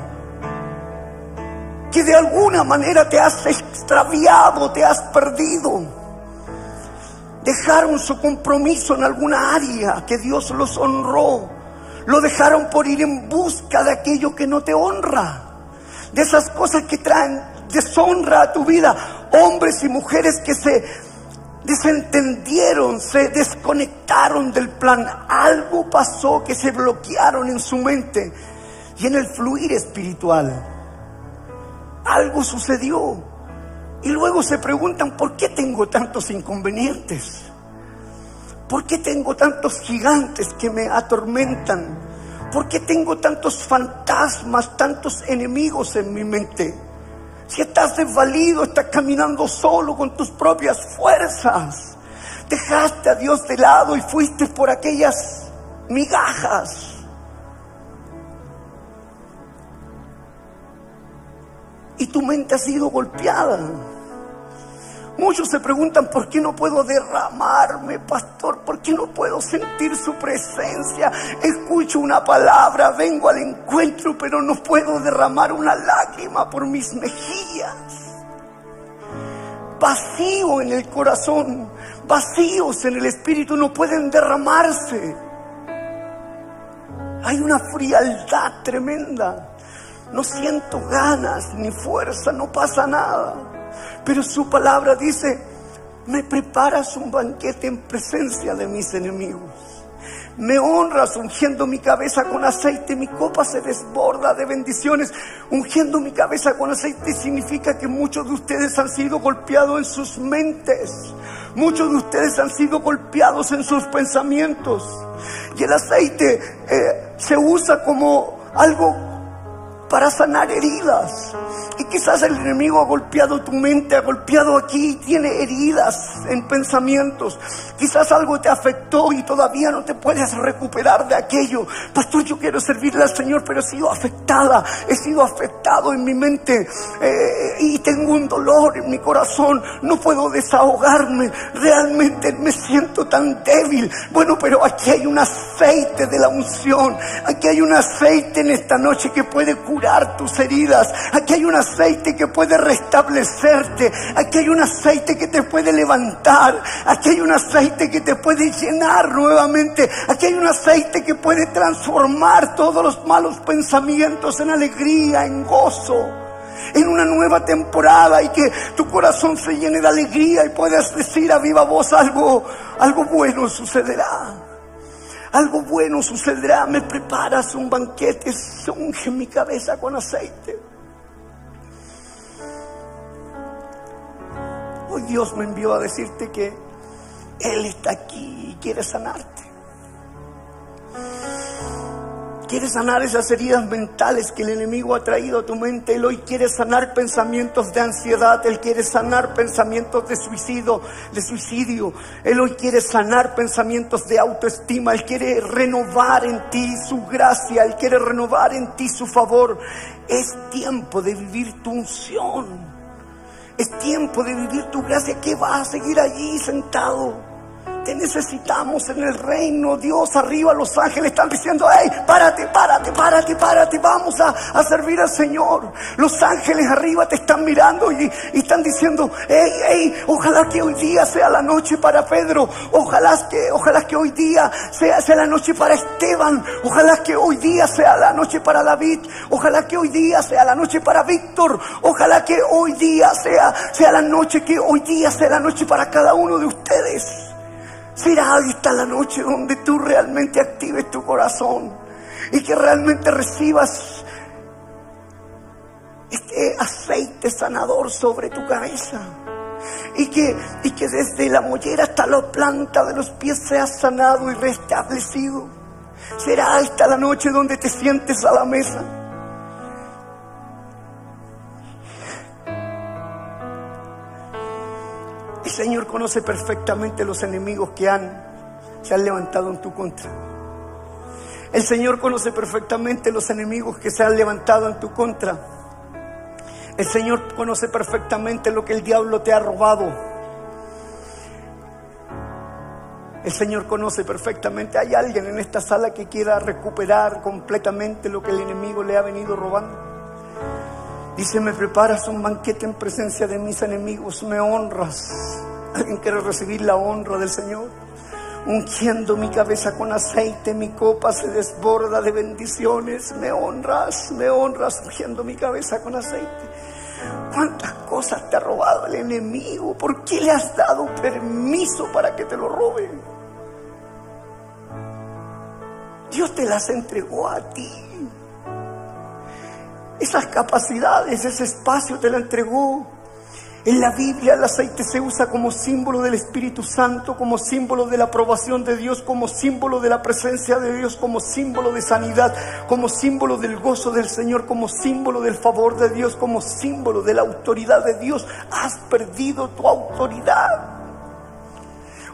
Que de alguna manera te has extraviado, te has perdido. Dejaron su compromiso en alguna área que Dios los honró. Lo dejaron por ir en busca de aquello que no te honra. De esas cosas que traen deshonra a tu vida. Hombres y mujeres que se desentendieron, se desconectaron del plan. Algo pasó que se bloquearon en su mente y en el fluir espiritual. Algo sucedió. Y luego se preguntan, ¿por qué tengo tantos inconvenientes? ¿Por qué tengo tantos gigantes que me atormentan? ¿Por qué tengo tantos fantasmas, tantos enemigos en mi mente? Si estás desvalido, estás caminando solo con tus propias fuerzas. Dejaste a Dios de lado y fuiste por aquellas migajas. Y tu mente ha sido golpeada. Muchos se preguntan, ¿por qué no puedo derramarme, pastor? ¿Por qué no puedo sentir su presencia? Escucho una palabra, vengo al encuentro, pero no puedo derramar una lágrima por mis mejillas. Vacío en el corazón, vacíos en el espíritu, no pueden derramarse. Hay una frialdad tremenda. No siento ganas ni fuerza, no pasa nada. Pero su palabra dice, me preparas un banquete en presencia de mis enemigos. Me honras ungiendo mi cabeza con aceite, mi copa se desborda de bendiciones. Ungiendo mi cabeza con aceite significa que muchos de ustedes han sido golpeados en sus mentes. Muchos de ustedes han sido golpeados en sus pensamientos. Y el aceite eh, se usa como algo para sanar heridas. Y quizás el enemigo ha golpeado tu mente, ha golpeado aquí, tiene heridas en pensamientos. Quizás algo te afectó y todavía no te puedes recuperar de aquello. Pastor, yo quiero servirle al Señor, pero he sido afectada, he sido afectado en mi mente eh, y tengo un dolor en mi corazón. No puedo desahogarme, realmente me siento tan débil. Bueno, pero aquí hay un aceite de la unción, aquí hay un aceite en esta noche que puede curar tus heridas. Aquí hay un aceite que puede restablecerte. Aquí hay un aceite que te puede levantar. Aquí hay un aceite que te puede llenar nuevamente. Aquí hay un aceite que puede transformar todos los malos pensamientos en alegría, en gozo en una nueva temporada y que tu corazón se llene de alegría y puedas decir a viva voz algo, algo bueno sucederá algo bueno sucederá, me preparas un banquete, unge mi cabeza con aceite. Hoy Dios me envió a decirte que Él está aquí y quiere sanarte. Quiere sanar esas heridas mentales que el enemigo ha traído a tu mente. Él hoy quiere sanar pensamientos de ansiedad. Él quiere sanar pensamientos de suicidio, de suicidio. Él hoy quiere sanar pensamientos de autoestima. Él quiere renovar en ti su gracia. Él quiere renovar en ti su favor. Es tiempo de vivir tu unción. Es tiempo de vivir tu gracia. ¿Qué vas a seguir allí sentado? Te necesitamos en el reino, Dios. Arriba los ángeles están diciendo, hey, párate, párate, párate, párate, vamos a, servir al Señor. Los ángeles arriba te están mirando y, están diciendo, hey, hey, ojalá que hoy día sea la noche para Pedro. Ojalá que, ojalá que hoy día sea, sea la noche para Esteban. Ojalá que hoy día sea la noche para David. Ojalá que hoy día sea la noche para Víctor. Ojalá que hoy día sea, sea la noche que hoy día sea la noche para cada uno de ustedes. Será esta la noche donde tú realmente actives tu corazón y que realmente recibas este aceite sanador sobre tu cabeza. Y que, y que desde la mollera hasta la planta de los pies seas sanado y restablecido. Será esta la noche donde te sientes a la mesa conoce perfectamente los enemigos que han, se han levantado en tu contra. El Señor conoce perfectamente los enemigos que se han levantado en tu contra. El Señor conoce perfectamente lo que el diablo te ha robado. El Señor conoce perfectamente. Hay alguien en esta sala que quiera recuperar completamente lo que el enemigo le ha venido robando. Dice, me preparas un banquete en presencia de mis enemigos, me honras. ¿Alguien quiere recibir la honra del Señor? Ungiendo mi cabeza con aceite, mi copa se desborda de bendiciones. Me honras, me honras, ungiendo mi cabeza con aceite. ¿Cuántas cosas te ha robado el enemigo? ¿Por qué le has dado permiso para que te lo robe? Dios te las entregó a ti. Esas capacidades, ese espacio te la entregó. En la Biblia el aceite se usa como símbolo del Espíritu Santo, como símbolo de la aprobación de Dios, como símbolo de la presencia de Dios, como símbolo de sanidad, como símbolo del gozo del Señor, como símbolo del favor de Dios, como símbolo de la autoridad de Dios. Has perdido tu autoridad.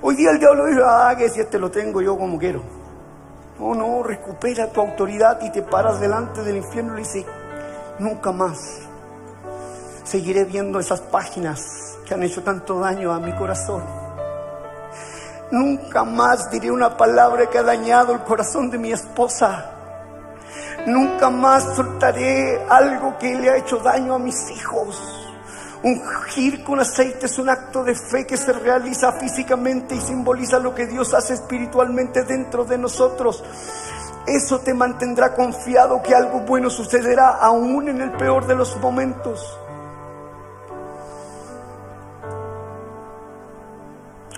Hoy día el diablo dice, ah, que si este lo tengo yo como quiero. No, no, recupera tu autoridad y te paras delante del infierno y le dices, nunca más seguiré viendo esas páginas que han hecho tanto daño a mi corazón. Nunca más diré una palabra que ha dañado el corazón de mi esposa. Nunca más soltaré algo que le ha hecho daño a mis hijos. Ungir con aceite es un acto de fe que se realiza físicamente y simboliza lo que Dios hace espiritualmente dentro de nosotros. Eso te mantendrá confiado que algo bueno sucederá aún en el peor de los momentos.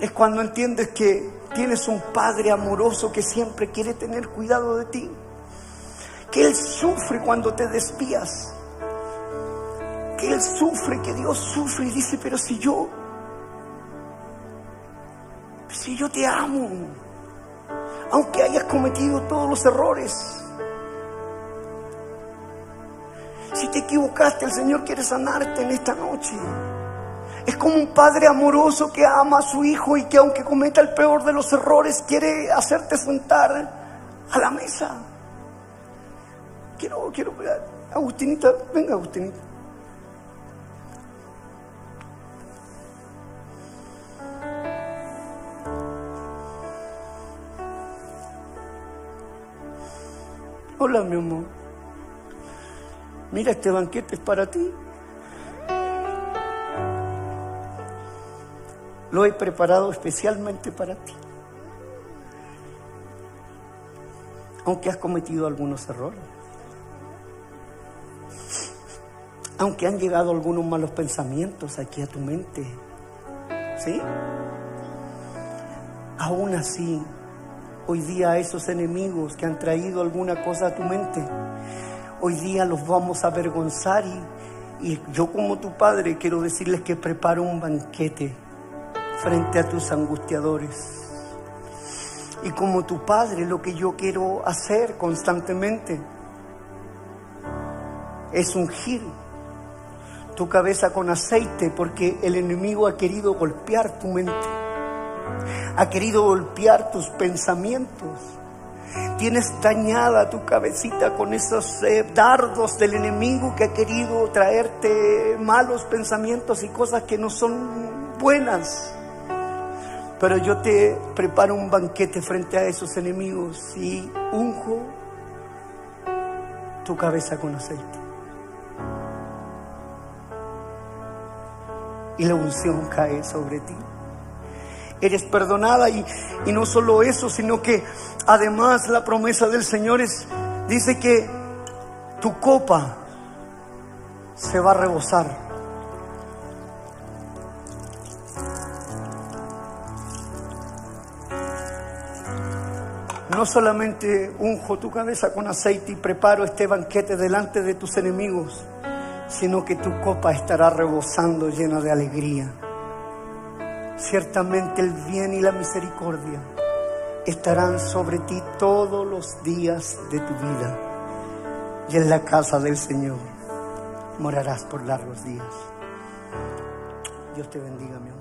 Es cuando entiendes que tienes un Padre amoroso que siempre quiere tener cuidado de ti. Que Él sufre cuando te despías. Que Él sufre, que Dios sufre y dice, pero si yo, si yo te amo, aunque hayas cometido todos los errores. Si te equivocaste, el Señor quiere sanarte en esta noche. Es como un padre amoroso que ama a su hijo y que aunque cometa el peor de los errores, quiere hacerte sentar a la mesa. Quiero, quiero, Agustinita, venga Agustinita. Hola, mi amor. Mira, este banquete es para ti. Lo he preparado especialmente para ti. Aunque has cometido algunos errores. Aunque han llegado algunos malos pensamientos aquí a tu mente. ¿Sí? Aún así, hoy día esos enemigos que han traído alguna cosa a tu mente, hoy día los vamos a avergonzar y yo como tu padre quiero decirles que preparo un banquete frente a tus angustiadores. y como tu Padre lo que yo quiero hacer constantemente es ungir tu cabeza con aceite porque el enemigo ha querido golpear tu mente, ha querido golpear tus pensamientos. Tienes dañada tu cabecita con esos eh, dardos del enemigo que ha querido traerte malos pensamientos y cosas que no son buenas. Pero yo te preparo un banquete frente a esos enemigos y unjo tu cabeza con aceite. y la unción cae sobre ti. Eres perdonada y, y no solo eso, sino que además la promesa del Señor es, dice que tu copa se va a rebosar. No solamente unjo tu cabeza con aceite y preparo este banquete delante de tus enemigos, sino que tu copa estará rebosando llena de alegría. Ciertamente el bien y la misericordia estarán sobre ti todos los días de tu vida. Y en la casa del Señor morarás por largos días. Dios te bendiga, mi amor.